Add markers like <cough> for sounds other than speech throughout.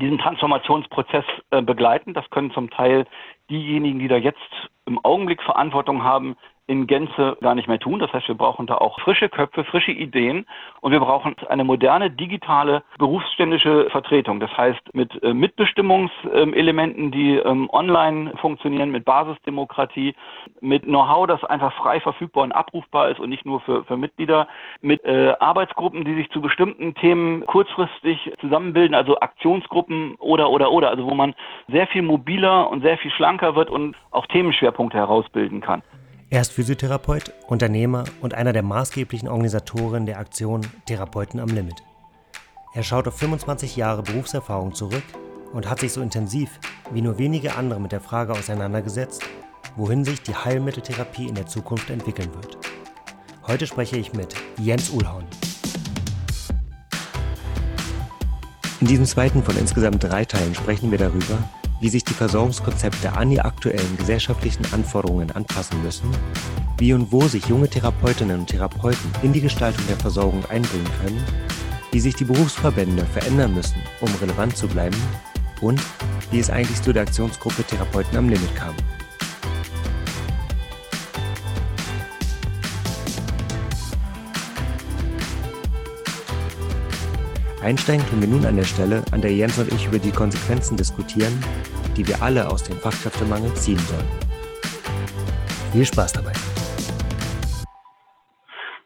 diesen Transformationsprozess äh, begleiten. Das können zum Teil diejenigen, die da jetzt im Augenblick Verantwortung haben, in Gänze gar nicht mehr tun. Das heißt, wir brauchen da auch frische Köpfe, frische Ideen und wir brauchen eine moderne digitale berufsständische Vertretung. Das heißt, mit äh, Mitbestimmungselementen, die ähm, online funktionieren, mit Basisdemokratie, mit Know-how, das einfach frei verfügbar und abrufbar ist und nicht nur für, für Mitglieder, mit äh, Arbeitsgruppen, die sich zu bestimmten Themen kurzfristig zusammenbilden, also Aktionsgruppen oder, oder, oder, also wo man sehr viel mobiler und sehr viel schlanker wird und auch Themenschwerpunkte herausbilden kann. Er ist Physiotherapeut, Unternehmer und einer der maßgeblichen Organisatoren der Aktion Therapeuten am Limit. Er schaut auf 25 Jahre Berufserfahrung zurück und hat sich so intensiv wie nur wenige andere mit der Frage auseinandergesetzt, wohin sich die Heilmitteltherapie in der Zukunft entwickeln wird. Heute spreche ich mit Jens Uhlhorn. In diesem zweiten von insgesamt drei Teilen sprechen wir darüber, wie sich die Versorgungskonzepte an die aktuellen gesellschaftlichen Anforderungen anpassen müssen, wie und wo sich junge Therapeutinnen und Therapeuten in die Gestaltung der Versorgung einbringen können, wie sich die Berufsverbände verändern müssen, um relevant zu bleiben und wie es eigentlich zu der Aktionsgruppe Therapeuten am Limit kam. Einsteigen tun wir nun an der Stelle, an der Jens und ich über die Konsequenzen diskutieren, die wir alle aus dem Fachkräftemangel ziehen sollen. Viel Spaß dabei.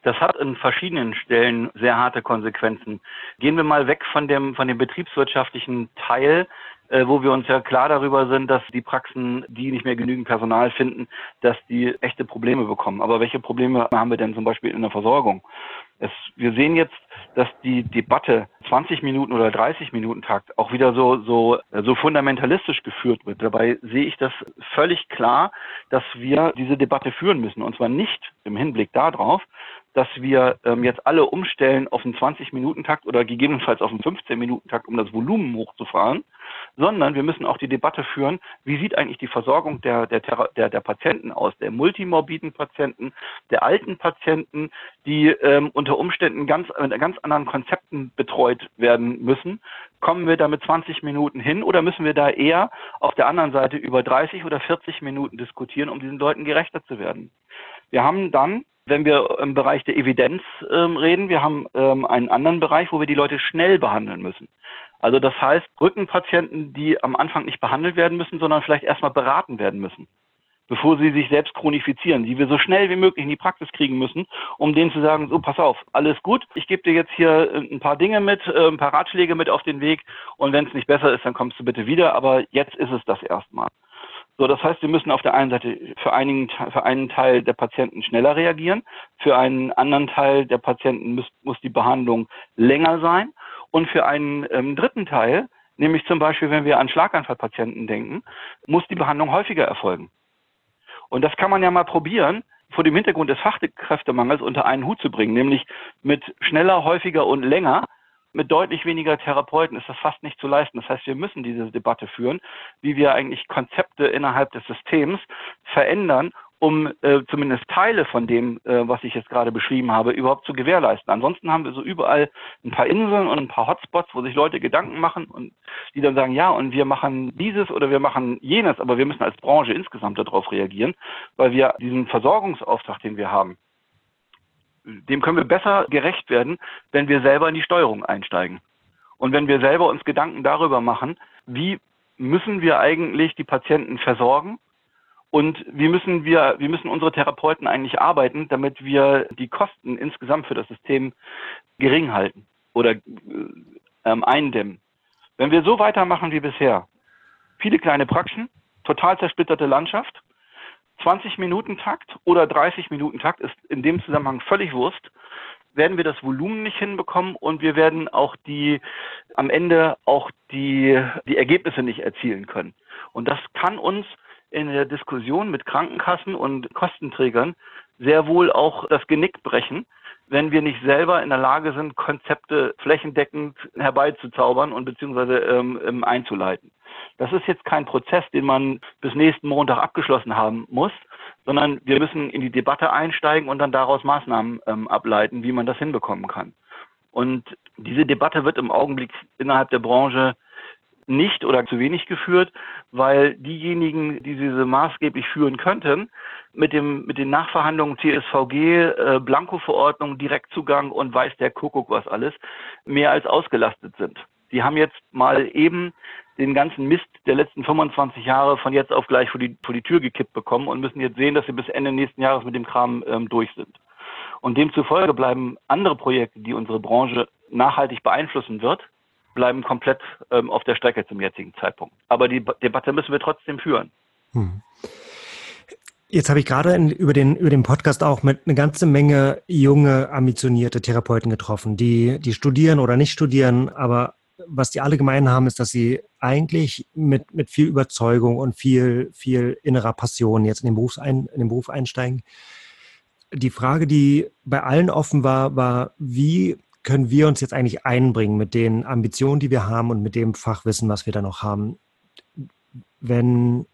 Das hat in verschiedenen Stellen sehr harte Konsequenzen. Gehen wir mal weg von dem, von dem betriebswirtschaftlichen Teil, äh, wo wir uns ja klar darüber sind, dass die Praxen, die nicht mehr genügend Personal finden, dass die echte Probleme bekommen. Aber welche Probleme haben wir denn zum Beispiel in der Versorgung? Es, wir sehen jetzt, dass die Debatte 20 Minuten oder 30 Minuten Takt auch wieder so, so, so fundamentalistisch geführt wird. Dabei sehe ich das völlig klar, dass wir diese Debatte führen müssen. Und zwar nicht im Hinblick darauf, dass wir ähm, jetzt alle umstellen auf einen 20-Minuten-Takt oder gegebenenfalls auf einen 15-Minuten-Takt, um das Volumen hochzufahren, sondern wir müssen auch die Debatte führen, wie sieht eigentlich die Versorgung der, der, der, der Patienten aus, der multimorbiden Patienten, der alten Patienten, die ähm, unter Umständen ganz, mit ganz anderen Konzepten betreut werden müssen. Kommen wir da mit 20 Minuten hin oder müssen wir da eher auf der anderen Seite über 30 oder 40 Minuten diskutieren, um diesen Leuten gerechter zu werden? Wir haben dann wenn wir im Bereich der Evidenz ähm, reden, wir haben ähm, einen anderen Bereich, wo wir die Leute schnell behandeln müssen. Also das heißt, Rückenpatienten, die am Anfang nicht behandelt werden müssen, sondern vielleicht erstmal beraten werden müssen, bevor sie sich selbst chronifizieren, die wir so schnell wie möglich in die Praxis kriegen müssen, um denen zu sagen, so pass auf, alles gut, ich gebe dir jetzt hier äh, ein paar Dinge mit, äh, ein paar Ratschläge mit auf den Weg und wenn es nicht besser ist, dann kommst du bitte wieder, aber jetzt ist es das erstmal. So, das heißt, wir müssen auf der einen Seite für, einigen, für einen Teil der Patienten schneller reagieren, für einen anderen Teil der Patienten muss, muss die Behandlung länger sein und für einen ähm, dritten Teil, nämlich zum Beispiel, wenn wir an Schlaganfallpatienten denken, muss die Behandlung häufiger erfolgen. Und das kann man ja mal probieren, vor dem Hintergrund des Fachkräftemangels unter einen Hut zu bringen, nämlich mit schneller, häufiger und länger mit deutlich weniger Therapeuten ist das fast nicht zu leisten. Das heißt, wir müssen diese Debatte führen, wie wir eigentlich Konzepte innerhalb des Systems verändern, um äh, zumindest Teile von dem, äh, was ich jetzt gerade beschrieben habe, überhaupt zu gewährleisten. Ansonsten haben wir so überall ein paar Inseln und ein paar Hotspots, wo sich Leute Gedanken machen und die dann sagen, ja, und wir machen dieses oder wir machen jenes, aber wir müssen als Branche insgesamt darauf reagieren, weil wir diesen Versorgungsauftrag, den wir haben, dem können wir besser gerecht werden, wenn wir selber in die Steuerung einsteigen. Und wenn wir selber uns Gedanken darüber machen, wie müssen wir eigentlich die Patienten versorgen und wie müssen wir, wie müssen unsere Therapeuten eigentlich arbeiten, damit wir die Kosten insgesamt für das System gering halten oder ähm, eindämmen. Wenn wir so weitermachen wie bisher, viele kleine Praxen, total zersplitterte Landschaft, 20 Minuten Takt oder 30 Minuten Takt ist in dem Zusammenhang völlig Wurst, werden wir das Volumen nicht hinbekommen und wir werden auch die, am Ende auch die, die Ergebnisse nicht erzielen können. Und das kann uns in der Diskussion mit Krankenkassen und Kostenträgern sehr wohl auch das Genick brechen, wenn wir nicht selber in der Lage sind, Konzepte flächendeckend herbeizuzaubern und beziehungsweise ähm, ähm einzuleiten. Das ist jetzt kein Prozess, den man bis nächsten Montag abgeschlossen haben muss, sondern wir müssen in die Debatte einsteigen und dann daraus Maßnahmen ähm, ableiten, wie man das hinbekommen kann. Und diese Debatte wird im Augenblick innerhalb der Branche nicht oder zu wenig geführt, weil diejenigen, die diese maßgeblich führen könnten, mit dem mit den Nachverhandlungen TSVG, äh, Blanko-Verordnung, Direktzugang und weiß der Kuckuck was alles, mehr als ausgelastet sind. Die haben jetzt mal eben den ganzen Mist der letzten 25 Jahre von jetzt auf gleich vor die, vor die Tür gekippt bekommen und müssen jetzt sehen, dass sie bis Ende nächsten Jahres mit dem Kram ähm, durch sind. Und demzufolge bleiben andere Projekte, die unsere Branche nachhaltig beeinflussen wird, bleiben komplett ähm, auf der Strecke zum jetzigen Zeitpunkt. Aber die Debatte müssen wir trotzdem führen. Hm. Jetzt habe ich gerade in, über, den, über den Podcast auch mit eine ganze Menge junge, ambitionierte Therapeuten getroffen, die, die studieren oder nicht studieren, aber was die alle gemein haben, ist, dass sie eigentlich mit, mit viel Überzeugung und viel, viel innerer Passion jetzt in den, Berufsein, in den Beruf einsteigen. Die Frage, die bei allen offen war, war, wie können wir uns jetzt eigentlich einbringen mit den Ambitionen, die wir haben und mit dem Fachwissen, was wir da noch haben? Wenn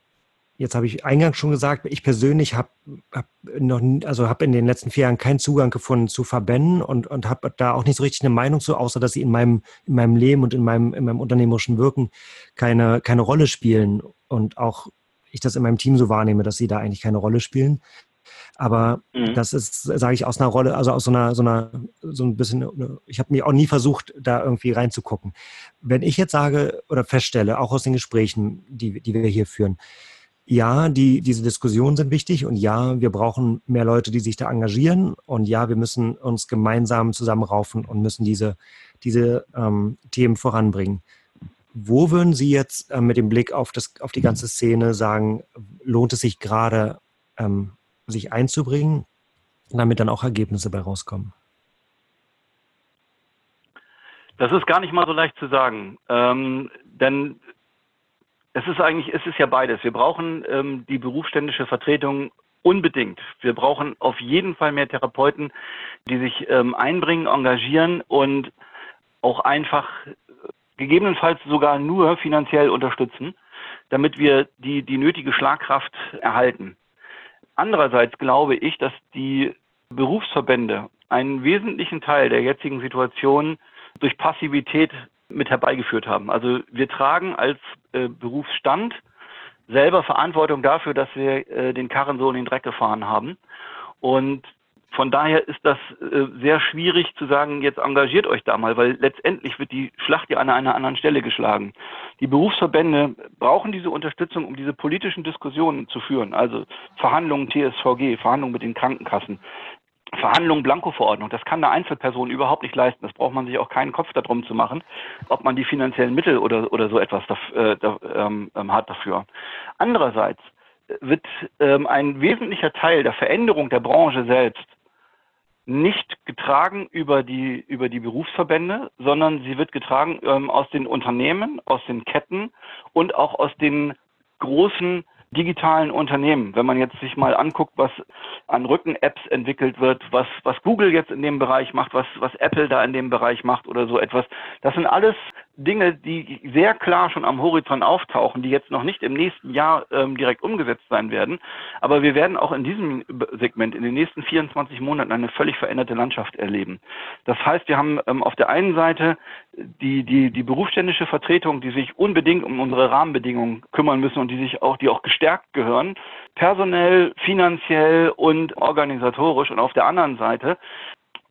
Jetzt habe ich eingangs schon gesagt, ich persönlich habe hab also habe in den letzten vier Jahren keinen Zugang gefunden zu Verbänden und, und habe da auch nicht so richtig eine Meinung zu, außer dass sie in meinem, in meinem Leben und in meinem, in meinem unternehmerischen Wirken keine, keine Rolle spielen und auch ich das in meinem Team so wahrnehme, dass sie da eigentlich keine Rolle spielen. Aber mhm. das ist, sage ich, aus einer Rolle, also aus so einer, so einer, so ein bisschen, ich habe mir auch nie versucht, da irgendwie reinzugucken. Wenn ich jetzt sage oder feststelle, auch aus den Gesprächen, die, die wir hier führen, ja, die, diese Diskussionen sind wichtig und ja, wir brauchen mehr Leute, die sich da engagieren und ja, wir müssen uns gemeinsam zusammenraufen und müssen diese, diese ähm, Themen voranbringen. Wo würden Sie jetzt äh, mit dem Blick auf, das, auf die ganze Szene sagen, lohnt es sich gerade, ähm, sich einzubringen, damit dann auch Ergebnisse bei rauskommen? Das ist gar nicht mal so leicht zu sagen. Ähm, denn es ist eigentlich, es ist ja beides. Wir brauchen ähm, die berufsständische Vertretung unbedingt. Wir brauchen auf jeden Fall mehr Therapeuten, die sich ähm, einbringen, engagieren und auch einfach gegebenenfalls sogar nur finanziell unterstützen, damit wir die, die nötige Schlagkraft erhalten. Andererseits glaube ich, dass die Berufsverbände einen wesentlichen Teil der jetzigen Situation durch Passivität mit herbeigeführt haben. Also wir tragen als äh, Berufsstand selber Verantwortung dafür, dass wir äh, den Karren so in den Dreck gefahren haben. Und von daher ist das äh, sehr schwierig zu sagen, jetzt engagiert euch da mal, weil letztendlich wird die Schlacht ja an einer anderen Stelle geschlagen. Die Berufsverbände brauchen diese Unterstützung, um diese politischen Diskussionen zu führen. Also Verhandlungen TSVG, Verhandlungen mit den Krankenkassen, Verhandlungen, Blanko-Verordnung, das kann eine Einzelperson überhaupt nicht leisten. Das braucht man sich auch keinen Kopf darum zu machen, ob man die finanziellen Mittel oder, oder so etwas da, äh, da, ähm, ähm hat dafür. Andererseits wird ähm, ein wesentlicher Teil der Veränderung der Branche selbst nicht getragen über die, über die Berufsverbände, sondern sie wird getragen ähm, aus den Unternehmen, aus den Ketten und auch aus den großen digitalen Unternehmen. Wenn man jetzt sich mal anguckt, was an Rücken-Apps entwickelt wird, was, was Google jetzt in dem Bereich macht, was, was Apple da in dem Bereich macht oder so etwas, das sind alles Dinge, die sehr klar schon am Horizont auftauchen, die jetzt noch nicht im nächsten Jahr ähm, direkt umgesetzt sein werden. Aber wir werden auch in diesem Segment in den nächsten 24 Monaten eine völlig veränderte Landschaft erleben. Das heißt, wir haben ähm, auf der einen Seite die, die, die berufsständische Vertretung, die sich unbedingt um unsere Rahmenbedingungen kümmern müssen und die sich auch, die auch gestärkt gehören, personell, finanziell und organisatorisch. Und auf der anderen Seite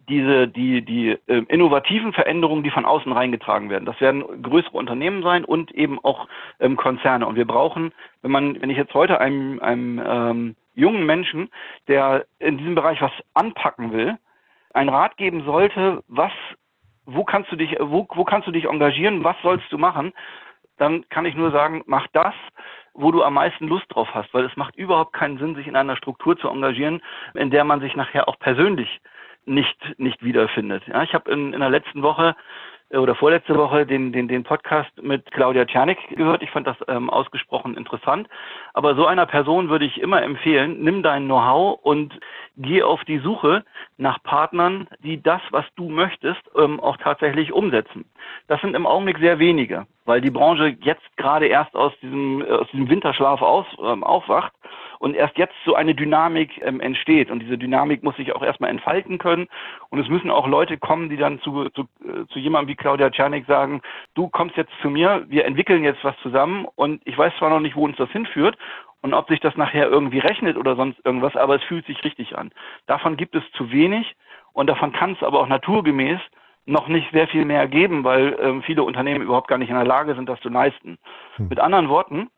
diese, die, die äh, innovativen Veränderungen, die von außen reingetragen werden. Das werden größere Unternehmen sein und eben auch ähm, Konzerne. Und wir brauchen, wenn man, wenn ich jetzt heute einem, einem ähm, jungen Menschen, der in diesem Bereich was anpacken will, einen Rat geben sollte, was, wo kannst du dich, wo, wo kannst du dich engagieren, was sollst du machen, dann kann ich nur sagen, mach das, wo du am meisten Lust drauf hast, weil es macht überhaupt keinen Sinn, sich in einer Struktur zu engagieren, in der man sich nachher auch persönlich nicht, nicht wiederfindet. Ja, ich habe in, in der letzten Woche äh, oder vorletzte Woche den, den, den Podcast mit Claudia Czernik gehört. Ich fand das ähm, ausgesprochen interessant. Aber so einer Person würde ich immer empfehlen, nimm dein Know-how und geh auf die Suche nach Partnern, die das, was du möchtest, ähm, auch tatsächlich umsetzen. Das sind im Augenblick sehr wenige, weil die Branche jetzt gerade erst aus diesem, aus diesem Winterschlaf aus, ähm, aufwacht und erst jetzt so eine Dynamik ähm, entsteht. Und diese Dynamik muss sich auch erstmal entfalten können. Und es müssen auch Leute kommen, die dann zu, zu, äh, zu jemandem wie Claudia Czernik sagen, du kommst jetzt zu mir, wir entwickeln jetzt was zusammen und ich weiß zwar noch nicht, wo uns das hinführt und ob sich das nachher irgendwie rechnet oder sonst irgendwas, aber es fühlt sich richtig an. Davon gibt es zu wenig und davon kann es aber auch naturgemäß noch nicht sehr viel mehr geben, weil ähm, viele Unternehmen überhaupt gar nicht in der Lage sind, das zu leisten. Hm. Mit anderen Worten,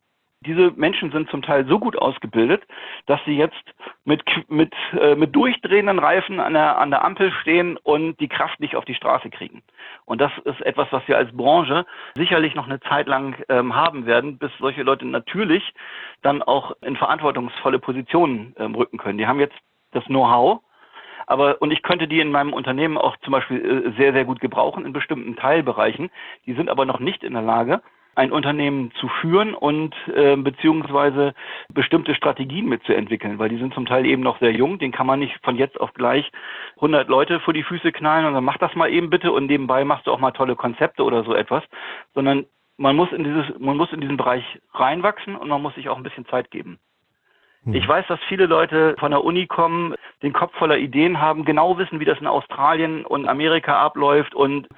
diese Menschen sind zum Teil so gut ausgebildet, dass sie jetzt mit, mit, äh, mit durchdrehenden Reifen an der, an der Ampel stehen und die Kraft nicht auf die Straße kriegen. Und das ist etwas, was wir als Branche sicherlich noch eine Zeit lang ähm, haben werden, bis solche Leute natürlich dann auch in verantwortungsvolle Positionen ähm, rücken können. Die haben jetzt das Know-how, aber und ich könnte die in meinem Unternehmen auch zum Beispiel äh, sehr, sehr gut gebrauchen in bestimmten Teilbereichen. Die sind aber noch nicht in der Lage, ein Unternehmen zu führen und äh, beziehungsweise bestimmte Strategien mitzuentwickeln, weil die sind zum Teil eben noch sehr jung. Den kann man nicht von jetzt auf gleich 100 Leute vor die Füße knallen und dann mach das mal eben bitte und nebenbei machst du auch mal tolle Konzepte oder so etwas, sondern man muss in dieses, man muss in diesen Bereich reinwachsen und man muss sich auch ein bisschen Zeit geben. Hm. Ich weiß, dass viele Leute von der Uni kommen, den Kopf voller Ideen haben, genau wissen, wie das in Australien und Amerika abläuft und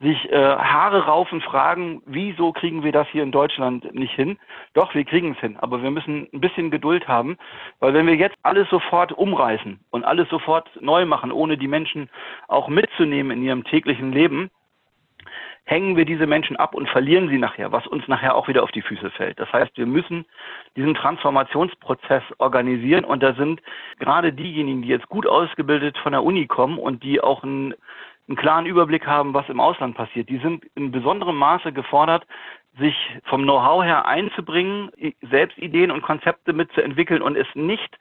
sich äh, Haare raufen, fragen, wieso kriegen wir das hier in Deutschland nicht hin? Doch, wir kriegen es hin, aber wir müssen ein bisschen Geduld haben, weil wenn wir jetzt alles sofort umreißen und alles sofort neu machen, ohne die Menschen auch mitzunehmen in ihrem täglichen Leben, hängen wir diese Menschen ab und verlieren sie nachher, was uns nachher auch wieder auf die Füße fällt. Das heißt, wir müssen diesen Transformationsprozess organisieren und da sind gerade diejenigen, die jetzt gut ausgebildet von der Uni kommen und die auch ein einen klaren Überblick haben, was im Ausland passiert. Die sind in besonderem Maße gefordert, sich vom Know-how her einzubringen, selbst Ideen und Konzepte mitzuentwickeln und es nicht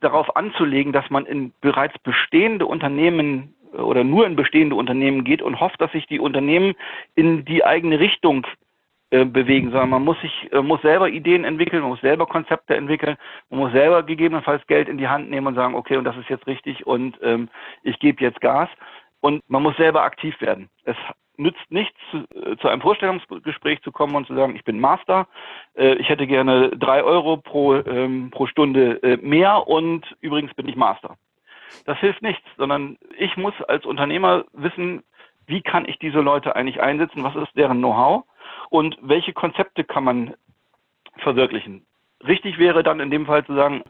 darauf anzulegen, dass man in bereits bestehende Unternehmen äh, oder nur in bestehende Unternehmen geht und hofft, dass sich die Unternehmen in die eigene Richtung äh, bewegen, sondern man muss sich, äh, muss selber Ideen entwickeln, man muss selber Konzepte entwickeln, man muss selber gegebenenfalls Geld in die Hand nehmen und sagen, okay, und das ist jetzt richtig und ähm, ich gebe jetzt Gas und man muss selber aktiv werden. Es nützt nichts, zu, äh, zu, einem Vorstellungsgespräch zu kommen und zu sagen, ich bin Master, äh, ich hätte gerne drei Euro pro, ähm, pro Stunde äh, mehr und übrigens bin ich Master. Das hilft nichts, sondern ich muss als Unternehmer wissen, wie kann ich diese Leute eigentlich einsetzen, was ist deren Know-how und welche Konzepte kann man verwirklichen. Richtig wäre dann in dem Fall zu sagen,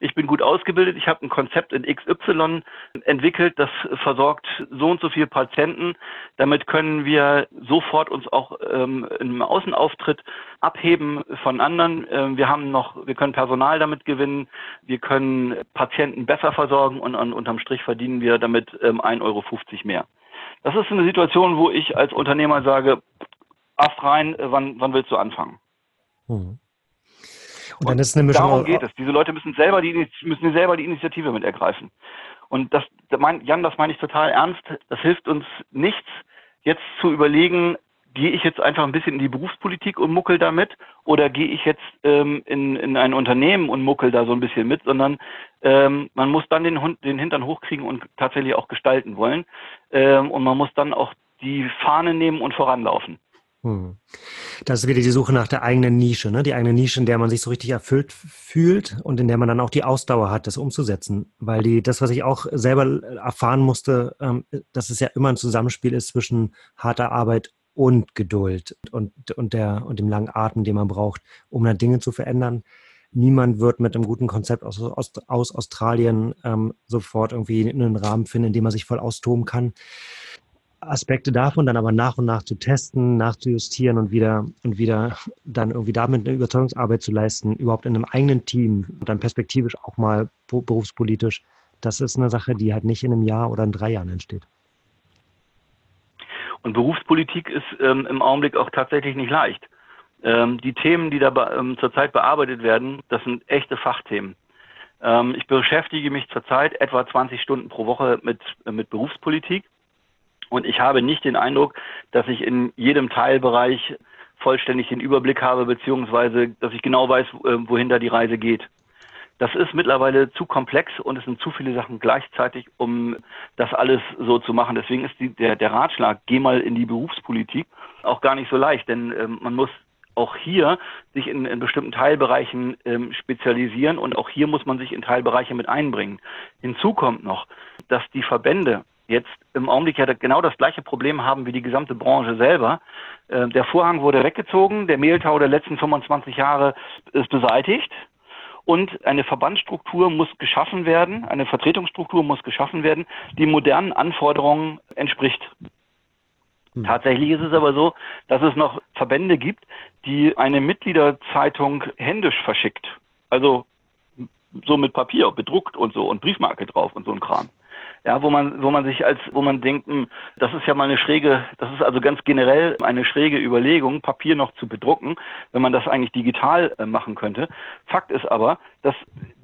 ich bin gut ausgebildet, ich habe ein Konzept in XY entwickelt, das versorgt so und so viele Patienten. Damit können wir sofort uns auch ähm, im Außenauftritt abheben von anderen. Ähm, wir haben noch, wir können Personal damit gewinnen, wir können Patienten besser versorgen und, und unterm Strich verdienen wir damit ähm, 1,50 Euro mehr. Das ist eine Situation, wo ich als Unternehmer sage, Ast rein, wann, wann willst du anfangen? Mhm. Und, dann ist eine Mischung darum geht es. Diese Leute müssen selber die, müssen selber die Initiative mit ergreifen. Und das, Jan, das meine ich total ernst. Das hilft uns nichts, jetzt zu überlegen, gehe ich jetzt einfach ein bisschen in die Berufspolitik und muckel damit oder gehe ich jetzt ähm, in, in ein Unternehmen und muckel da so ein bisschen mit, sondern ähm, man muss dann den, Hund, den Hintern hochkriegen und tatsächlich auch gestalten wollen. Ähm, und man muss dann auch die Fahne nehmen und voranlaufen. Hm. Das ist wieder die Suche nach der eigenen Nische, ne? die eigene Nische, in der man sich so richtig erfüllt fühlt und in der man dann auch die Ausdauer hat, das umzusetzen. Weil die, das, was ich auch selber erfahren musste, ähm, dass es ja immer ein Zusammenspiel ist zwischen harter Arbeit und Geduld und, und, der, und dem langen Atem, den man braucht, um dann Dinge zu verändern. Niemand wird mit einem guten Konzept aus, aus, aus Australien ähm, sofort irgendwie einen Rahmen finden, in dem man sich voll austoben kann. Aspekte davon dann aber nach und nach zu testen, nachzujustieren und wieder und wieder dann irgendwie damit eine Überzeugungsarbeit zu leisten, überhaupt in einem eigenen Team und dann perspektivisch auch mal berufspolitisch, das ist eine Sache, die halt nicht in einem Jahr oder in drei Jahren entsteht. Und Berufspolitik ist ähm, im Augenblick auch tatsächlich nicht leicht. Ähm, die Themen, die da ähm, zurzeit bearbeitet werden, das sind echte Fachthemen. Ähm, ich beschäftige mich zurzeit etwa 20 Stunden pro Woche mit, äh, mit Berufspolitik und ich habe nicht den Eindruck, dass ich in jedem Teilbereich vollständig den Überblick habe, beziehungsweise dass ich genau weiß, äh, wohin da die Reise geht. Das ist mittlerweile zu komplex und es sind zu viele Sachen gleichzeitig, um das alles so zu machen. Deswegen ist die, der, der Ratschlag, geh mal in die Berufspolitik, auch gar nicht so leicht, denn ähm, man muss auch hier sich in, in bestimmten Teilbereichen ähm, spezialisieren und auch hier muss man sich in Teilbereiche mit einbringen. Hinzu kommt noch, dass die Verbände jetzt im Augenblick ja genau das gleiche Problem haben wie die gesamte Branche selber. Äh, der Vorhang wurde weggezogen, der Mehltau der letzten 25 Jahre ist beseitigt und eine Verbandsstruktur muss geschaffen werden, eine Vertretungsstruktur muss geschaffen werden, die modernen Anforderungen entspricht. Hm. Tatsächlich ist es aber so, dass es noch Verbände gibt, die eine Mitgliederzeitung händisch verschickt. Also so mit Papier, bedruckt und so und Briefmarke drauf und so ein Kram ja, wo man, wo man sich als, wo man denkt, hm, das ist ja mal eine schräge, das ist also ganz generell eine schräge Überlegung, Papier noch zu bedrucken, wenn man das eigentlich digital äh, machen könnte. Fakt ist aber, dass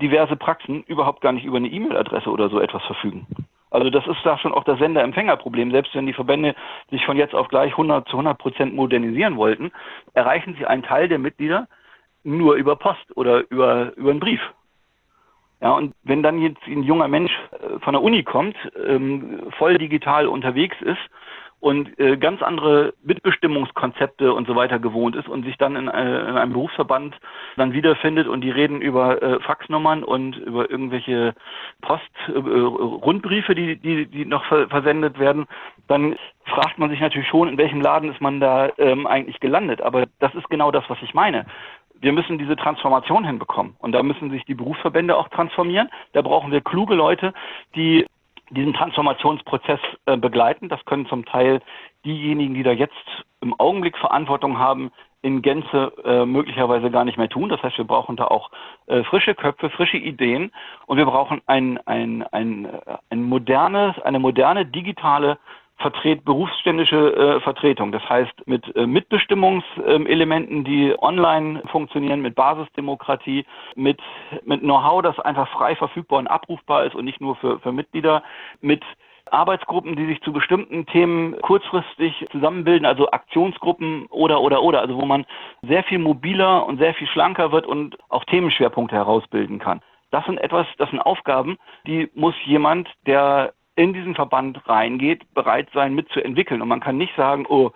diverse Praxen überhaupt gar nicht über eine E-Mail-Adresse oder so etwas verfügen. Also das ist da schon auch das Sender-Empfänger-Problem. Selbst wenn die Verbände sich von jetzt auf gleich 100 zu 100 Prozent modernisieren wollten, erreichen sie einen Teil der Mitglieder nur über Post oder über, über einen Brief. Ja, und wenn dann jetzt ein junger Mensch äh, von der Uni kommt, ähm, voll digital unterwegs ist und äh, ganz andere Mitbestimmungskonzepte und so weiter gewohnt ist und sich dann in, äh, in einem Berufsverband dann wiederfindet und die reden über Faxnummern und über irgendwelche Post-Rundbriefe, die, die, die noch ver versendet werden, dann fragt man sich natürlich schon, in welchem Laden ist man da ähm, eigentlich gelandet. Aber das ist genau das, was ich meine wir müssen diese Transformation hinbekommen. Und da müssen sich die Berufsverbände auch transformieren. Da brauchen wir kluge Leute, die diesen Transformationsprozess äh, begleiten. Das können zum Teil diejenigen, die da jetzt im Augenblick Verantwortung haben, in Gänze äh, möglicherweise gar nicht mehr tun. Das heißt, wir brauchen da auch äh, frische Köpfe, frische Ideen und wir brauchen ein, ein, ein, äh, ein modernes, eine moderne digitale vertret berufsständische äh, Vertretung. Das heißt mit äh, Mitbestimmungselementen, ähm, die online funktionieren, mit Basisdemokratie, mit, mit Know-how, das einfach frei verfügbar und abrufbar ist und nicht nur für, für Mitglieder, mit Arbeitsgruppen, die sich zu bestimmten Themen kurzfristig zusammenbilden, also Aktionsgruppen oder, oder, oder, also wo man sehr viel mobiler und sehr viel schlanker wird und auch Themenschwerpunkte herausbilden kann. Das sind etwas, das sind Aufgaben, die muss jemand, der in diesen Verband reingeht, bereit sein mitzuentwickeln. Und man kann nicht sagen, oh,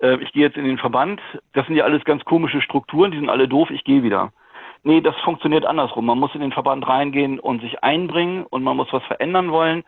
äh, ich gehe jetzt in den Verband, das sind ja alles ganz komische Strukturen, die sind alle doof, ich gehe wieder. Nee, das funktioniert andersrum. Man muss in den Verband reingehen und sich einbringen und man muss was verändern wollen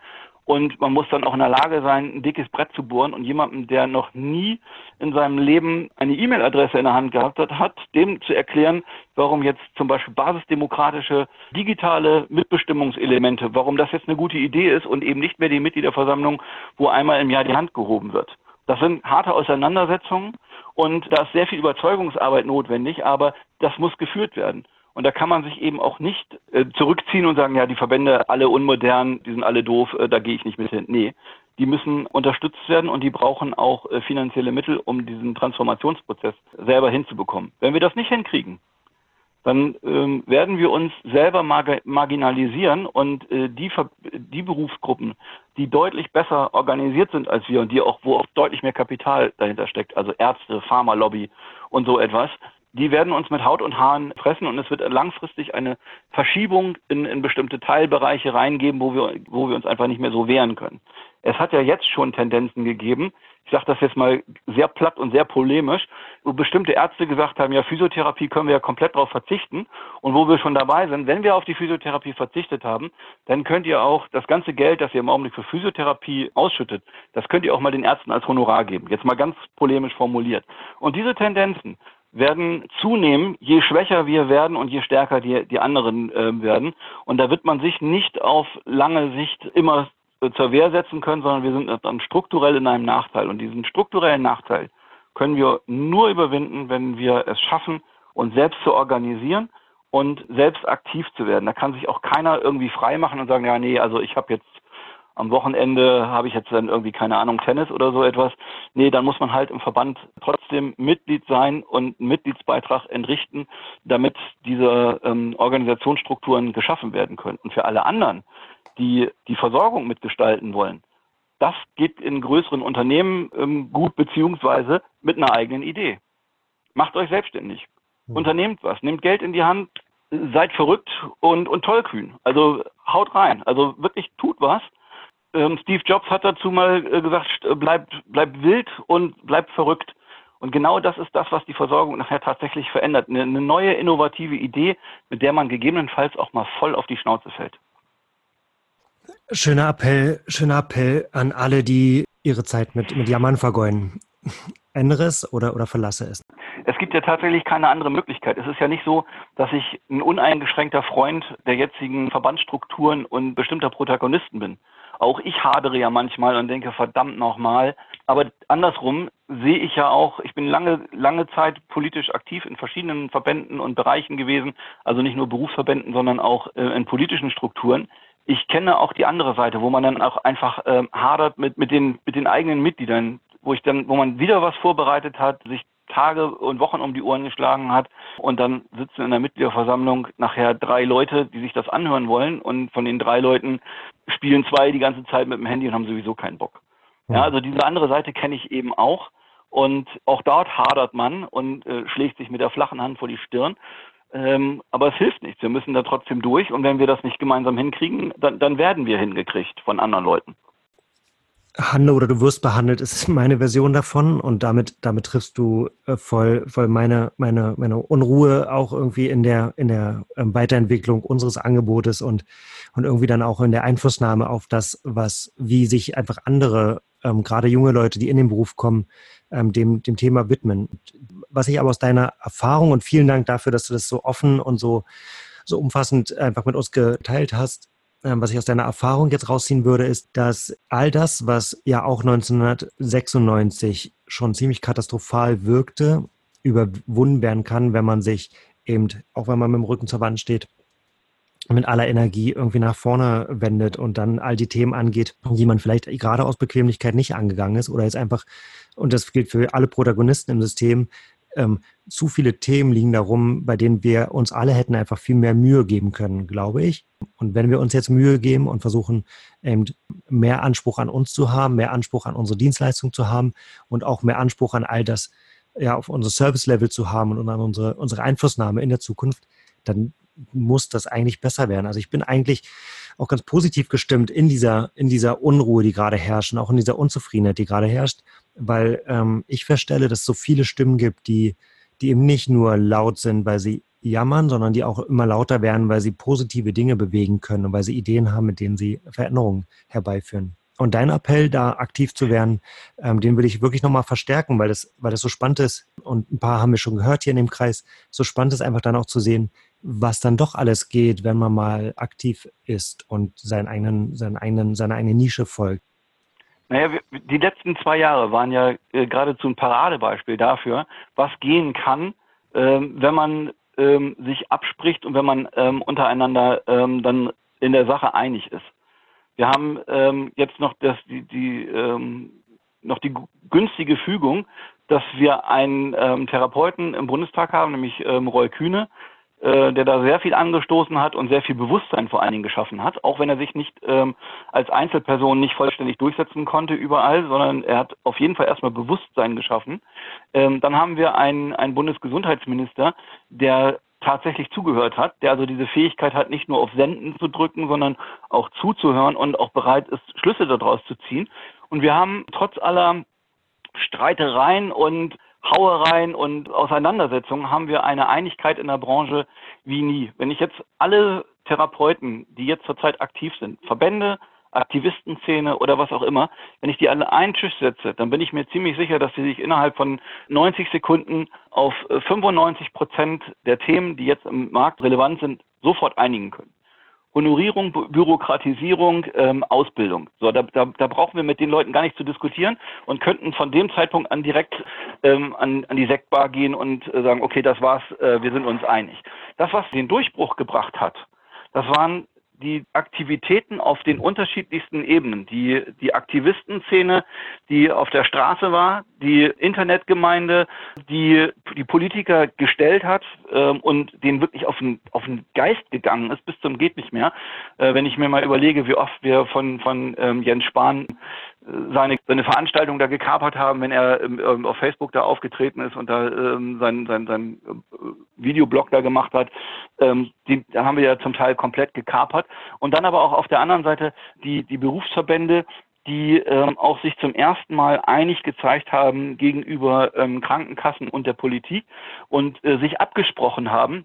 und man muss dann auch in der Lage sein, ein dickes Brett zu bohren und jemandem, der noch nie in seinem Leben eine E-Mail-Adresse in der Hand gehabt hat, hat, dem zu erklären, warum jetzt zum Beispiel basisdemokratische digitale Mitbestimmungselemente, warum das jetzt eine gute Idee ist und eben nicht mehr die Mitgliederversammlung, wo einmal im Jahr die Hand gehoben wird. Das sind harte Auseinandersetzungen und da ist sehr viel Überzeugungsarbeit notwendig, aber das muss geführt werden. Und da kann man sich eben auch nicht äh, zurückziehen und sagen, ja, die Verbände alle unmodern, die sind alle doof, äh, da gehe ich nicht mit hin. Nee, die müssen unterstützt werden und die brauchen auch äh, finanzielle Mittel, um diesen Transformationsprozess selber hinzubekommen. Wenn wir das nicht hinkriegen, dann ähm, werden wir uns selber mar marginalisieren und äh, die, die Berufsgruppen, die deutlich besser organisiert sind als wir und die auch, wo auch deutlich mehr Kapital dahinter steckt, also Ärzte, Pharmalobby und so etwas, die werden uns mit Haut und Haaren fressen und es wird langfristig eine Verschiebung in, in bestimmte Teilbereiche reingeben, wo wir, wo wir uns einfach nicht mehr so wehren können. Es hat ja jetzt schon Tendenzen gegeben, ich sage das jetzt mal sehr platt und sehr polemisch, wo bestimmte Ärzte gesagt haben, ja, Physiotherapie können wir ja komplett darauf verzichten. Und wo wir schon dabei sind, wenn wir auf die Physiotherapie verzichtet haben, dann könnt ihr auch das ganze Geld, das ihr im Augenblick für Physiotherapie ausschüttet, das könnt ihr auch mal den Ärzten als Honorar geben. Jetzt mal ganz polemisch formuliert. Und diese Tendenzen, werden zunehmen, je schwächer wir werden und je stärker die, die anderen äh, werden. Und da wird man sich nicht auf lange Sicht immer äh, zur Wehr setzen können, sondern wir sind dann strukturell in einem Nachteil. Und diesen strukturellen Nachteil können wir nur überwinden, wenn wir es schaffen, uns selbst zu organisieren und selbst aktiv zu werden. Da kann sich auch keiner irgendwie frei machen und sagen, ja, nee, also ich habe jetzt am Wochenende habe ich jetzt dann irgendwie keine Ahnung Tennis oder so etwas. Nee, dann muss man halt im Verband trotzdem Mitglied sein und einen Mitgliedsbeitrag entrichten, damit diese ähm, Organisationsstrukturen geschaffen werden können. Und für alle anderen, die die Versorgung mitgestalten wollen, das geht in größeren Unternehmen ähm, gut beziehungsweise mit einer eigenen Idee. Macht euch selbstständig. Mhm. Unternehmt was, nehmt Geld in die Hand, seid verrückt und, und tollkühn. Also haut rein. Also wirklich tut was ähm, Steve Jobs hat dazu mal äh, gesagt, bleibt bleib wild und bleibt verrückt. Und genau das ist das, was die Versorgung nachher tatsächlich verändert. Eine, eine neue innovative Idee, mit der man gegebenenfalls auch mal voll auf die Schnauze fällt. Schöner Appell, schöner Appell an alle, die ihre Zeit mit, mit Jammern vergeuden. Ändere es oder, oder verlasse es. Es gibt ja tatsächlich keine andere Möglichkeit. Es ist ja nicht so, dass ich ein uneingeschränkter Freund der jetzigen Verbandsstrukturen und bestimmter Protagonisten bin. Auch ich hadere ja manchmal und denke, verdammt nochmal. Aber andersrum sehe ich ja auch, ich bin lange, lange Zeit politisch aktiv in verschiedenen Verbänden und Bereichen gewesen, also nicht nur Berufsverbänden, sondern auch äh, in politischen Strukturen. Ich kenne auch die andere Seite, wo man dann auch einfach äh, hadert mit, mit, den, mit den eigenen Mitgliedern, wo ich dann, wo man wieder was vorbereitet hat, sich Tage und Wochen um die Ohren geschlagen hat und dann sitzen in der Mitgliederversammlung nachher drei Leute, die sich das anhören wollen und von den drei Leuten spielen zwei die ganze Zeit mit dem Handy und haben sowieso keinen Bock. Ja, also diese andere Seite kenne ich eben auch und auch dort hadert man und äh, schlägt sich mit der flachen Hand vor die Stirn. Ähm, aber es hilft nichts. Wir müssen da trotzdem durch und wenn wir das nicht gemeinsam hinkriegen, dann, dann werden wir hingekriegt von anderen Leuten handle oder du wirst behandelt, ist <laughs> meine Version davon und damit, damit triffst du äh, voll, voll meine, meine, meine Unruhe auch irgendwie in der, in der ähm, Weiterentwicklung unseres Angebotes und, und irgendwie dann auch in der Einflussnahme auf das, was, wie sich einfach andere, ähm, gerade junge Leute, die in den Beruf kommen, ähm, dem, dem Thema widmen. Was ich aber aus deiner Erfahrung und vielen Dank dafür, dass du das so offen und so, so umfassend einfach mit uns geteilt hast, was ich aus deiner Erfahrung jetzt rausziehen würde, ist, dass all das, was ja auch 1996 schon ziemlich katastrophal wirkte, überwunden werden kann, wenn man sich eben, auch wenn man mit dem Rücken zur Wand steht, mit aller Energie irgendwie nach vorne wendet und dann all die Themen angeht, die man vielleicht gerade aus Bequemlichkeit nicht angegangen ist oder jetzt einfach, und das gilt für alle Protagonisten im System, ähm, zu viele Themen liegen darum, bei denen wir uns alle hätten einfach viel mehr Mühe geben können, glaube ich. Und wenn wir uns jetzt Mühe geben und versuchen, eben mehr Anspruch an uns zu haben, mehr Anspruch an unsere Dienstleistung zu haben und auch mehr Anspruch an all das, ja, auf unser Service-Level zu haben und an unsere, unsere Einflussnahme in der Zukunft, dann muss das eigentlich besser werden. Also ich bin eigentlich auch ganz positiv gestimmt in dieser, in dieser Unruhe, die gerade herrscht und auch in dieser Unzufriedenheit, die gerade herrscht, weil ähm, ich feststelle, dass es so viele Stimmen gibt, die, die eben nicht nur laut sind, weil sie jammern, sondern die auch immer lauter werden, weil sie positive Dinge bewegen können und weil sie Ideen haben, mit denen sie Veränderungen herbeiführen. Und dein Appell, da aktiv zu werden, ähm, den will ich wirklich nochmal verstärken, weil das, weil das so spannend ist. Und ein paar haben wir schon gehört hier in dem Kreis. So spannend ist einfach dann auch zu sehen, was dann doch alles geht, wenn man mal aktiv ist und seinen eigenen, seinen eigenen, seine eigene Nische folgt. Naja, die letzten zwei Jahre waren ja äh, geradezu ein Paradebeispiel dafür, was gehen kann, ähm, wenn man ähm, sich abspricht und wenn man ähm, untereinander dann in der Sache einig ist. Wir haben jetzt noch das, die, die, noch die günstige Fügung, dass wir einen Therapeuten im Bundestag haben, nämlich Roy Kühne, äh, der da sehr viel angestoßen hat und sehr viel Bewusstsein vor allen Dingen geschaffen hat, auch wenn er sich nicht ähm, als Einzelperson nicht vollständig durchsetzen konnte überall, sondern er hat auf jeden Fall erstmal Bewusstsein geschaffen. Ähm, dann haben wir einen, einen Bundesgesundheitsminister, der tatsächlich zugehört hat, der also diese Fähigkeit hat, nicht nur auf Senden zu drücken, sondern auch zuzuhören und auch bereit ist, Schlüsse daraus zu ziehen. Und wir haben trotz aller Streitereien und Hauereien und Auseinandersetzungen haben wir eine Einigkeit in der Branche wie nie. Wenn ich jetzt alle Therapeuten, die jetzt zurzeit aktiv sind, Verbände, Aktivistenszene oder was auch immer, wenn ich die alle einen Tisch setze, dann bin ich mir ziemlich sicher, dass sie sich innerhalb von 90 Sekunden auf 95 Prozent der Themen, die jetzt im Markt relevant sind, sofort einigen können. Honorierung, Bürokratisierung, ähm, Ausbildung. So, da, da, da brauchen wir mit den Leuten gar nicht zu diskutieren und könnten von dem Zeitpunkt an direkt ähm, an, an die Sektbar gehen und äh, sagen, okay, das war's, äh, wir sind uns einig. Das, was den Durchbruch gebracht hat, das waren die Aktivitäten auf den unterschiedlichsten Ebenen. Die, die Aktivistenszene, die auf der Straße war, die Internetgemeinde, die die Politiker gestellt hat ähm, und denen wirklich auf den, auf den Geist gegangen ist, bis zum geht nicht mehr. Äh, wenn ich mir mal überlege, wie oft wir von, von ähm, Jens Spahn seine, seine Veranstaltung da gekapert haben, wenn er ähm, auf Facebook da aufgetreten ist und da ähm, sein, sein, sein äh, Videoblog da gemacht hat. Ähm, die, da haben wir ja zum Teil komplett gekapert. Und dann aber auch auf der anderen Seite die, die Berufsverbände, die ähm, auch sich zum ersten Mal einig gezeigt haben gegenüber ähm, Krankenkassen und der Politik und äh, sich abgesprochen haben,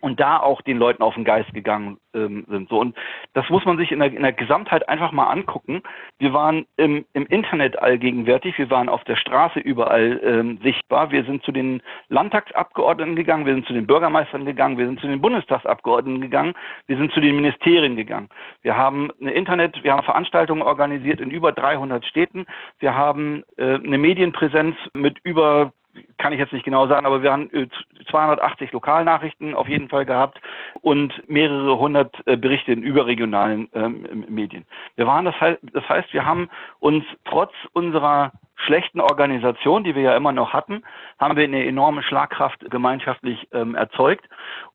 und da auch den Leuten auf den Geist gegangen ähm, sind. So und das muss man sich in der, in der Gesamtheit einfach mal angucken. Wir waren im, im Internet allgegenwärtig, wir waren auf der Straße überall ähm, sichtbar. Wir sind zu den Landtagsabgeordneten gegangen, wir sind zu den Bürgermeistern gegangen, wir sind zu den Bundestagsabgeordneten gegangen, wir sind zu den Ministerien gegangen. Wir haben eine Internet, wir haben Veranstaltungen organisiert in über 300 Städten. Wir haben äh, eine Medienpräsenz mit über kann ich jetzt nicht genau sagen, aber wir haben 280 äh, Lokalnachrichten auf jeden Fall gehabt und mehrere hundert äh, Berichte in überregionalen ähm, Medien. Wir waren das heißt, das heißt, wir haben uns trotz unserer schlechten Organisation, die wir ja immer noch hatten, haben wir eine enorme Schlagkraft gemeinschaftlich ähm, erzeugt.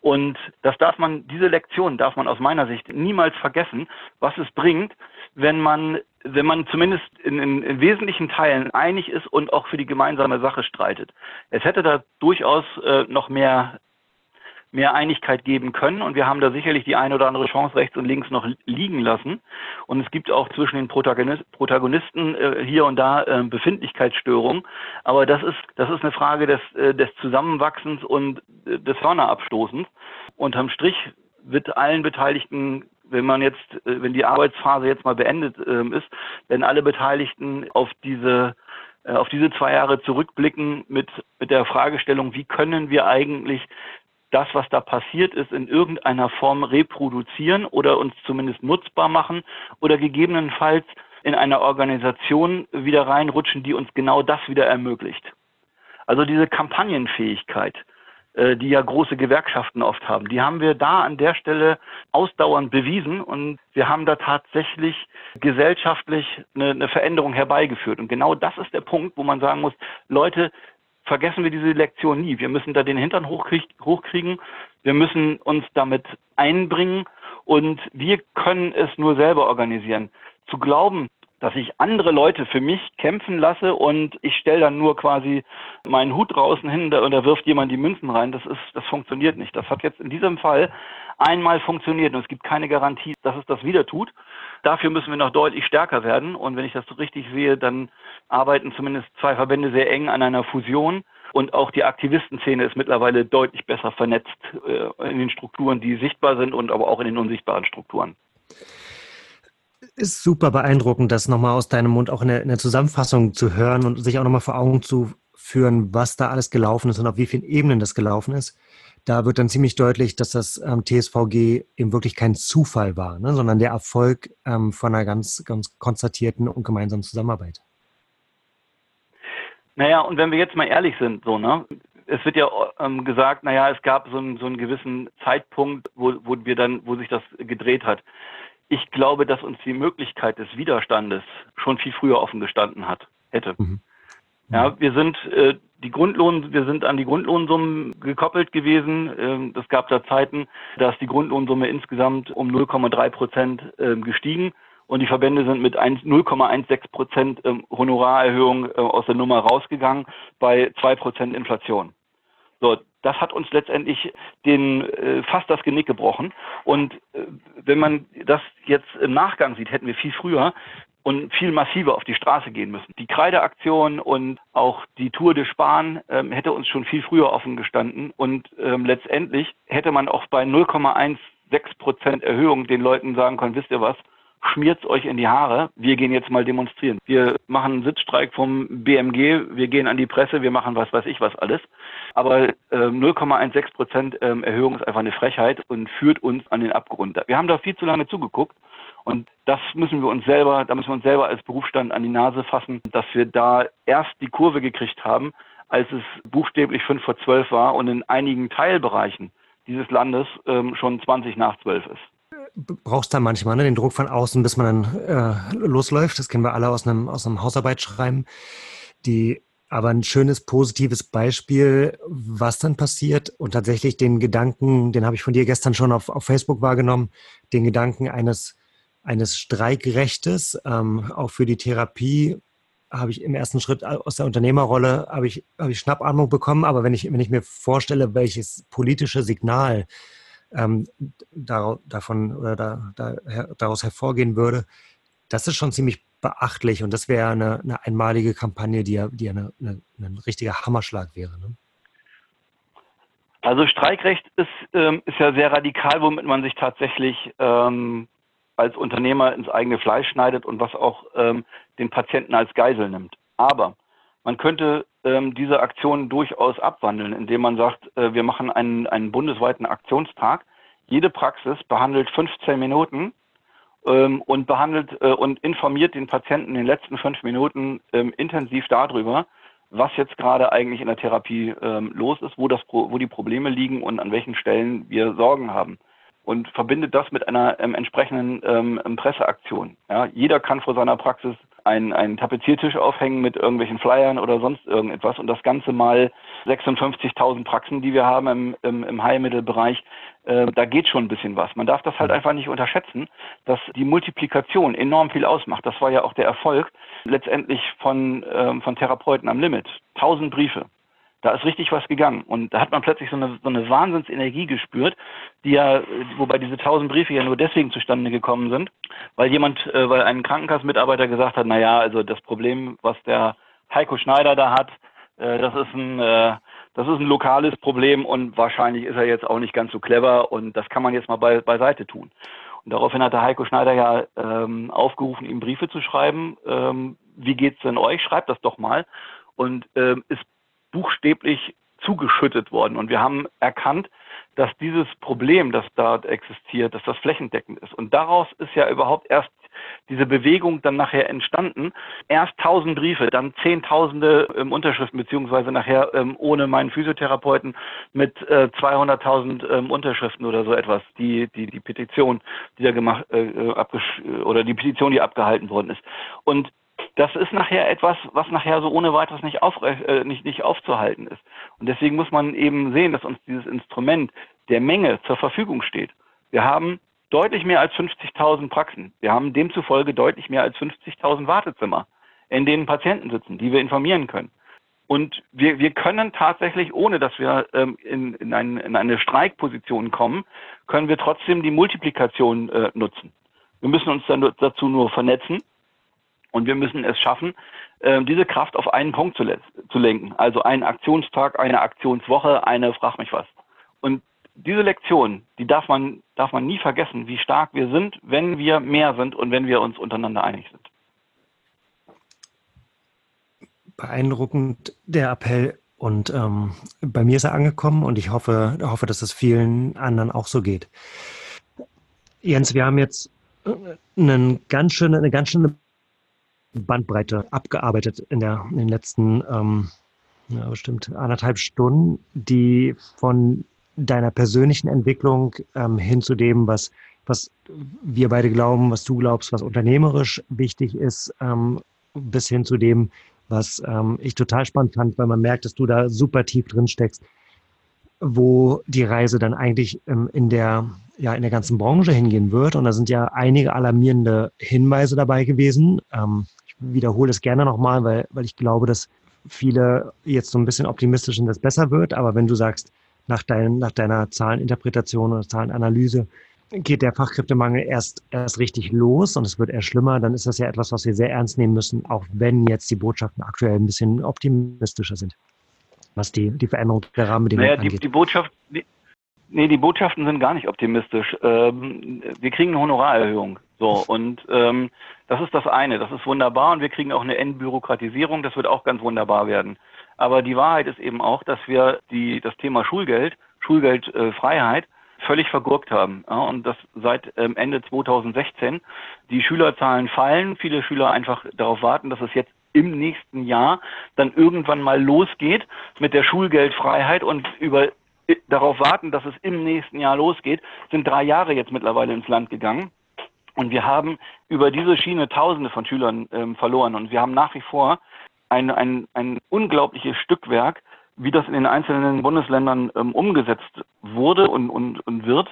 Und das darf man, diese Lektion darf man aus meiner Sicht niemals vergessen, was es bringt, wenn man wenn man zumindest in, in, in, wesentlichen Teilen einig ist und auch für die gemeinsame Sache streitet. Es hätte da durchaus äh, noch mehr, mehr Einigkeit geben können und wir haben da sicherlich die eine oder andere Chance rechts und links noch liegen lassen. Und es gibt auch zwischen den Protagonist, Protagonisten äh, hier und da äh, Befindlichkeitsstörungen. Aber das ist, das ist eine Frage des, äh, des Zusammenwachsens und äh, des Hörnerabstoßens. Unterm Strich wird allen Beteiligten wenn man jetzt, äh, wenn die Arbeitsphase jetzt mal beendet ähm, ist, wenn alle Beteiligten auf diese äh, auf diese zwei Jahre zurückblicken mit, mit der Fragestellung, wie können wir eigentlich das, was da passiert ist, in irgendeiner Form reproduzieren oder uns zumindest nutzbar machen oder gegebenenfalls in einer Organisation wieder reinrutschen, die uns genau das wieder ermöglicht. Also diese Kampagnenfähigkeit, äh, die ja große Gewerkschaften oft haben. Die haben wir da an der Stelle ausdauernd bewiesen und wir haben da tatsächlich gesellschaftlich eine, eine Veränderung herbeigeführt. Und genau das ist der Punkt, wo man sagen muss, Leute, vergessen wir diese Lektion nie. Wir müssen da den Hintern hochkrieg, hochkriegen. Wir müssen uns damit einbringen und wir können es nur selber organisieren. Zu glauben, dass ich andere Leute für mich kämpfen lasse und ich stelle dann nur quasi meinen Hut draußen hin und da wirft jemand die Münzen rein. Das ist, das funktioniert nicht. Das hat jetzt in diesem Fall einmal funktioniert und es gibt keine Garantie, dass es das wieder tut. Dafür müssen wir noch deutlich stärker werden und wenn ich das so richtig sehe, dann arbeiten zumindest zwei Verbände sehr eng an einer Fusion. Und auch die Aktivistenszene ist mittlerweile deutlich besser vernetzt äh, in den Strukturen, die sichtbar sind und aber auch in den unsichtbaren Strukturen ist super beeindruckend, das nochmal aus deinem Mund auch in der, Zusammenfassung zu hören und sich auch nochmal vor Augen zu führen, was da alles gelaufen ist und auf wie vielen Ebenen das gelaufen ist. Da wird dann ziemlich deutlich, dass das ähm, TSVG eben wirklich kein Zufall war, ne, sondern der Erfolg ähm, von einer ganz, ganz konstatierten und gemeinsamen Zusammenarbeit. Naja, und wenn wir jetzt mal ehrlich sind, so, ne? Es wird ja ähm, gesagt, naja, es gab so einen, so einen gewissen Zeitpunkt, wo, wo wir dann, wo sich das gedreht hat. Ich glaube, dass uns die Möglichkeit des Widerstandes schon viel früher offen gestanden hat, hätte. Mhm. Ja, wir sind äh, die Grundlohn, wir sind an die Grundlohnsummen gekoppelt gewesen. Ähm, es gab da Zeiten, da ist die Grundlohnsumme insgesamt um 0,3 Prozent ähm, gestiegen und die Verbände sind mit 0,16 Prozent ähm, Honorarerhöhung äh, aus der Nummer rausgegangen bei zwei Prozent Inflation. So, das hat uns letztendlich den äh, fast das Genick gebrochen. Und äh, wenn man das jetzt im Nachgang sieht, hätten wir viel früher und viel massiver auf die Straße gehen müssen. Die Kreideaktion und auch die Tour de Spahn ähm, hätte uns schon viel früher offen gestanden und ähm, letztendlich hätte man auch bei 0,16 Prozent Erhöhung den Leuten sagen können, wisst ihr was, schmiert's euch in die Haare, wir gehen jetzt mal demonstrieren. Wir machen einen Sitzstreik vom BMG, wir gehen an die Presse, wir machen was weiß ich was alles. Aber äh, 0,16 Prozent ähm, Erhöhung ist einfach eine Frechheit und führt uns an den Abgrund. Wir haben da viel zu lange zugeguckt und das müssen wir uns selber, da müssen wir uns selber als Berufsstand an die Nase fassen, dass wir da erst die Kurve gekriegt haben, als es buchstäblich fünf vor zwölf war und in einigen Teilbereichen dieses Landes ähm, schon 20 nach zwölf ist brauchst da manchmal ne, den Druck von außen, bis man dann äh, losläuft. Das kennen wir alle aus einem, aus einem Hausarbeitsschreiben. Die aber ein schönes, positives Beispiel, was dann passiert und tatsächlich den Gedanken, den habe ich von dir gestern schon auf, auf Facebook wahrgenommen, den Gedanken eines, eines Streikrechtes, ähm, auch für die Therapie habe ich im ersten Schritt aus der Unternehmerrolle habe ich, habe ich Schnappatmung bekommen, aber wenn ich, wenn ich mir vorstelle, welches politische Signal ähm, da, davon oder da, da, daraus hervorgehen würde, das ist schon ziemlich beachtlich und das wäre eine, eine einmalige Kampagne, die ja, die ja eine, eine, ein richtiger Hammerschlag wäre. Ne? Also Streikrecht ist, ähm, ist ja sehr radikal, womit man sich tatsächlich ähm, als Unternehmer ins eigene Fleisch schneidet und was auch ähm, den Patienten als Geisel nimmt. Aber man könnte ähm, diese Aktion durchaus abwandeln, indem man sagt, äh, wir machen einen, einen bundesweiten Aktionstag. Jede Praxis behandelt 15 Minuten ähm, und behandelt äh, und informiert den Patienten in den letzten fünf Minuten ähm, intensiv darüber, was jetzt gerade eigentlich in der Therapie ähm, los ist, wo, das, wo die Probleme liegen und an welchen Stellen wir Sorgen haben. Und verbindet das mit einer ähm, entsprechenden ähm, Presseaktion. Ja, jeder kann vor seiner Praxis einen, einen Tapeziertisch aufhängen mit irgendwelchen Flyern oder sonst irgendetwas und das Ganze mal 56.000 Praxen, die wir haben im, im, im Heilmittelbereich, äh, da geht schon ein bisschen was. Man darf das halt einfach nicht unterschätzen, dass die Multiplikation enorm viel ausmacht. Das war ja auch der Erfolg letztendlich von, ähm, von Therapeuten am Limit. 1000 Briefe da ist richtig was gegangen. Und da hat man plötzlich so eine, so eine Wahnsinnsenergie gespürt, die ja, wobei diese tausend Briefe ja nur deswegen zustande gekommen sind, weil jemand, äh, weil ein Krankenkassenmitarbeiter gesagt hat, na ja, also das Problem, was der Heiko Schneider da hat, äh, das ist ein, äh, das ist ein lokales Problem und wahrscheinlich ist er jetzt auch nicht ganz so clever und das kann man jetzt mal bei, beiseite tun. Und daraufhin hat der Heiko Schneider ja ähm, aufgerufen, ihm Briefe zu schreiben. Ähm, wie geht's denn euch? Schreibt das doch mal. Und ähm, ist buchstäblich zugeschüttet worden. Und wir haben erkannt, dass dieses Problem, das dort existiert, dass das flächendeckend ist. Und daraus ist ja überhaupt erst diese Bewegung dann nachher entstanden. Erst tausend Briefe, dann zehntausende ähm, Unterschriften, beziehungsweise nachher ähm, ohne meinen Physiotherapeuten mit äh, 200.000 ähm, Unterschriften oder so etwas. Die, die, die Petition, die da gemacht, äh, äh oder die Petition, die abgehalten worden ist. Und das ist nachher etwas, was nachher so ohne weiteres nicht, aufrecht, äh, nicht, nicht aufzuhalten ist. Und deswegen muss man eben sehen, dass uns dieses Instrument der Menge zur Verfügung steht. Wir haben deutlich mehr als 50.000 Praxen. Wir haben demzufolge deutlich mehr als 50.000 Wartezimmer, in denen Patienten sitzen, die wir informieren können. Und wir, wir können tatsächlich, ohne dass wir ähm, in, in, ein, in eine Streikposition kommen, können wir trotzdem die Multiplikation äh, nutzen. Wir müssen uns dann dazu nur vernetzen und wir müssen es schaffen, äh, diese Kraft auf einen Punkt zu, zu lenken. Also einen Aktionstag, eine Aktionswoche, eine Frag mich was. Und diese Lektion, die darf man, darf man nie vergessen, wie stark wir sind, wenn wir mehr sind und wenn wir uns untereinander einig sind. Beeindruckend der Appell und ähm, bei mir ist er angekommen und ich hoffe, hoffe, dass es vielen anderen auch so geht. Jens, wir haben jetzt äh, einen ganz schöne, eine ganz schöne Bandbreite abgearbeitet in, der, in den letzten ähm, ja, bestimmt anderthalb Stunden, die von deiner persönlichen Entwicklung ähm, hin zu dem, was, was wir beide glauben, was du glaubst, was unternehmerisch wichtig ist, ähm, bis hin zu dem, was ähm, ich total spannend fand, weil man merkt, dass du da super tief drin steckst, wo die Reise dann eigentlich ähm, in der ja in der ganzen Branche hingehen wird. Und da sind ja einige alarmierende Hinweise dabei gewesen. Ähm, wiederhole es gerne nochmal, weil, weil ich glaube, dass viele jetzt so ein bisschen optimistisch sind, dass es besser wird. Aber wenn du sagst, nach, dein, nach deiner Zahleninterpretation oder Zahlenanalyse geht der Fachkräftemangel erst, erst richtig los und es wird eher schlimmer, dann ist das ja etwas, was wir sehr ernst nehmen müssen, auch wenn jetzt die Botschaften aktuell ein bisschen optimistischer sind, was die, die Veränderung der Rahmenbedingungen naja, angeht. Die, die Botschaft, die, nee, die Botschaften sind gar nicht optimistisch. Ähm, wir kriegen eine Honorarerhöhung. So, und ähm, das ist das eine, das ist wunderbar und wir kriegen auch eine Entbürokratisierung, das wird auch ganz wunderbar werden. Aber die Wahrheit ist eben auch, dass wir die, das Thema Schulgeld, Schulgeldfreiheit, äh, völlig vergurkt haben. Ja, und das seit ähm, Ende 2016. Die Schülerzahlen fallen, viele Schüler einfach darauf warten, dass es jetzt im nächsten Jahr dann irgendwann mal losgeht mit der Schulgeldfreiheit und über äh, darauf warten, dass es im nächsten Jahr losgeht, sind drei Jahre jetzt mittlerweile ins Land gegangen. Und wir haben über diese Schiene Tausende von Schülern ähm, verloren. Und wir haben nach wie vor ein, ein, ein unglaubliches Stückwerk, wie das in den einzelnen Bundesländern ähm, umgesetzt wurde und, und, und wird,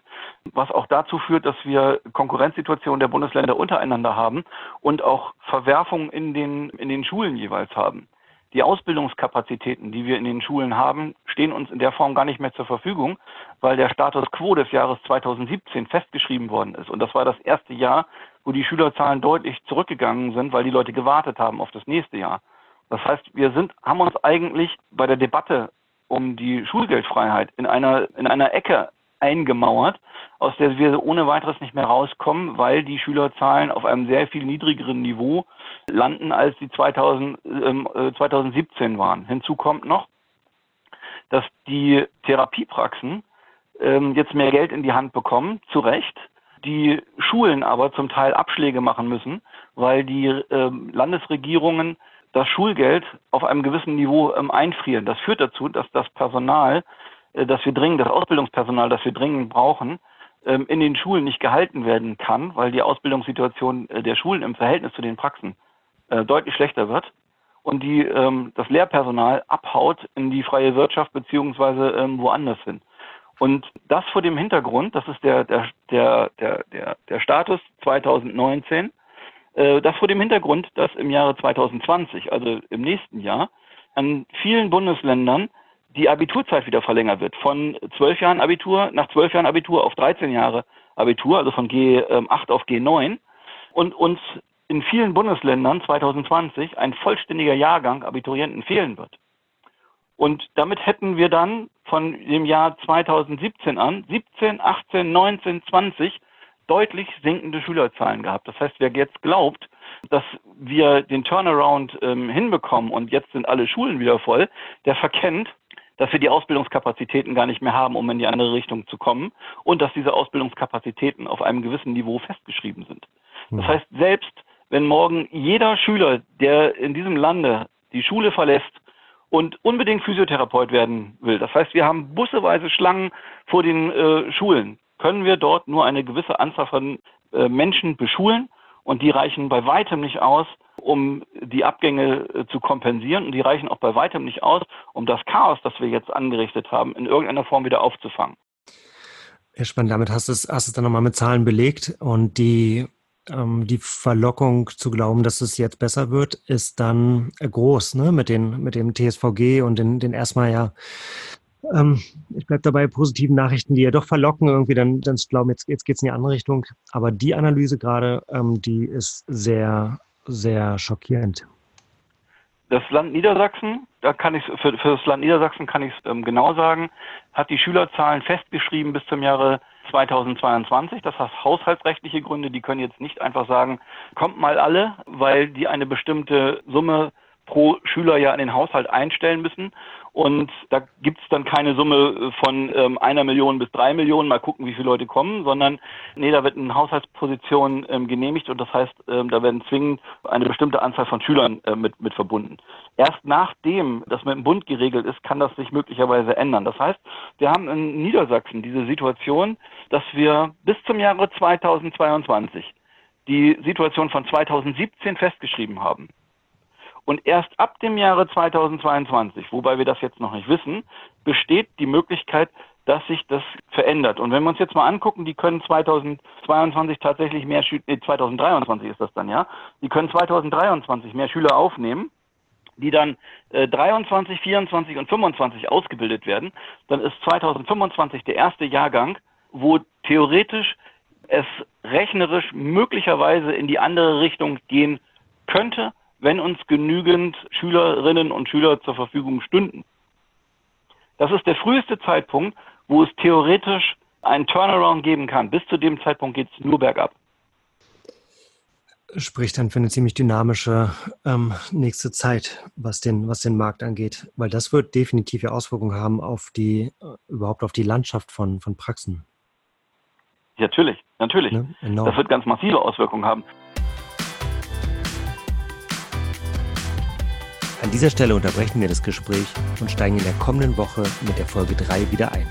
was auch dazu führt, dass wir Konkurrenzsituationen der Bundesländer untereinander haben und auch Verwerfungen in den, in den Schulen jeweils haben. Die Ausbildungskapazitäten, die wir in den Schulen haben, stehen uns in der Form gar nicht mehr zur Verfügung, weil der Status quo des Jahres 2017 festgeschrieben worden ist. Und das war das erste Jahr, wo die Schülerzahlen deutlich zurückgegangen sind, weil die Leute gewartet haben auf das nächste Jahr. Das heißt, wir sind, haben uns eigentlich bei der Debatte um die Schulgeldfreiheit in einer, in einer Ecke eingemauert, aus der wir ohne weiteres nicht mehr rauskommen, weil die Schülerzahlen auf einem sehr viel niedrigeren Niveau landen, als die 2000, äh, 2017 waren. Hinzu kommt noch, dass die Therapiepraxen ähm, jetzt mehr Geld in die Hand bekommen, zu Recht, die Schulen aber zum Teil Abschläge machen müssen, weil die ähm, Landesregierungen das Schulgeld auf einem gewissen Niveau ähm, einfrieren. Das führt dazu, dass das Personal äh, dass wir dringend, das Ausbildungspersonal, das wir dringend brauchen, ähm, in den Schulen nicht gehalten werden kann, weil die Ausbildungssituation äh, der Schulen im Verhältnis zu den Praxen äh, deutlich schlechter wird und die ähm, das Lehrpersonal abhaut in die freie Wirtschaft beziehungsweise ähm, woanders hin. Und das vor dem Hintergrund, das ist der, der, der, der, der, der Status 2019, äh, das vor dem Hintergrund, dass im Jahre 2020, also im nächsten Jahr, an vielen Bundesländern die Abiturzeit wieder verlängert wird. Von zwölf Jahren Abitur, nach zwölf Jahren Abitur auf 13 Jahre Abitur, also von G8 auf G9. Und uns in vielen Bundesländern 2020 ein vollständiger Jahrgang Abiturienten fehlen wird. Und damit hätten wir dann von dem Jahr 2017 an 17, 18, 19, 20 deutlich sinkende Schülerzahlen gehabt. Das heißt, wer jetzt glaubt, dass wir den Turnaround ähm, hinbekommen und jetzt sind alle Schulen wieder voll, der verkennt, dass wir die Ausbildungskapazitäten gar nicht mehr haben, um in die andere Richtung zu kommen und dass diese Ausbildungskapazitäten auf einem gewissen Niveau festgeschrieben sind. Das hm. heißt, selbst wenn morgen jeder Schüler, der in diesem Lande die Schule verlässt und unbedingt Physiotherapeut werden will, das heißt, wir haben busseweise Schlangen vor den äh, Schulen, können wir dort nur eine gewisse Anzahl von äh, Menschen beschulen und die reichen bei weitem nicht aus, um die Abgänge äh, zu kompensieren. Und die reichen auch bei weitem nicht aus, um das Chaos, das wir jetzt angerichtet haben, in irgendeiner Form wieder aufzufangen. Ja, spannend. Damit hast du es, hast es dann nochmal mit Zahlen belegt. Und die, ähm, die Verlockung zu glauben, dass es jetzt besser wird, ist dann groß, ne? Mit, den, mit dem TSVG und den, den erstmal ja ähm, ich bleibe dabei, positiven Nachrichten, die ja doch verlocken, irgendwie dann, dann glauben, jetzt, jetzt geht es in die andere Richtung. Aber die Analyse gerade, ähm, die ist sehr sehr schockierend. Das Land Niedersachsen, da kann ich für, für das Land Niedersachsen kann ich es ähm, genau sagen, hat die Schülerzahlen festgeschrieben bis zum Jahre 2022. Das hat haushaltsrechtliche Gründe. Die können jetzt nicht einfach sagen, kommt mal alle, weil die eine bestimmte Summe pro Schüler ja in den Haushalt einstellen müssen. Und da gibt es dann keine Summe von ähm, einer Million bis drei Millionen, mal gucken, wie viele Leute kommen, sondern nee, da wird eine Haushaltsposition ähm, genehmigt und das heißt, ähm, da werden zwingend eine bestimmte Anzahl von Schülern äh, mit, mit verbunden. Erst nachdem das mit dem Bund geregelt ist, kann das sich möglicherweise ändern. Das heißt, wir haben in Niedersachsen diese Situation, dass wir bis zum Jahre 2022 die Situation von 2017 festgeschrieben haben. Und erst ab dem Jahre 2022, wobei wir das jetzt noch nicht wissen, besteht die Möglichkeit, dass sich das verändert. Und wenn wir uns jetzt mal angucken, die können 2022 tatsächlich mehr Schüler, nee, 2023 ist das dann, ja, die können 2023 mehr Schüler aufnehmen, die dann äh, 23, 24 und 25 ausgebildet werden, dann ist 2025 der erste Jahrgang, wo theoretisch es rechnerisch möglicherweise in die andere Richtung gehen könnte, wenn uns genügend Schülerinnen und Schüler zur Verfügung stünden. Das ist der früheste Zeitpunkt, wo es theoretisch einen Turnaround geben kann. Bis zu dem Zeitpunkt geht es nur bergab. Spricht dann für eine ziemlich dynamische ähm, nächste Zeit, was den, was den Markt angeht, weil das wird definitiv Auswirkungen haben auf die, äh, überhaupt auf die Landschaft von, von Praxen. Natürlich, natürlich. Ne? Das wird ganz massive Auswirkungen haben. An dieser Stelle unterbrechen wir das Gespräch und steigen in der kommenden Woche mit der Folge 3 wieder ein.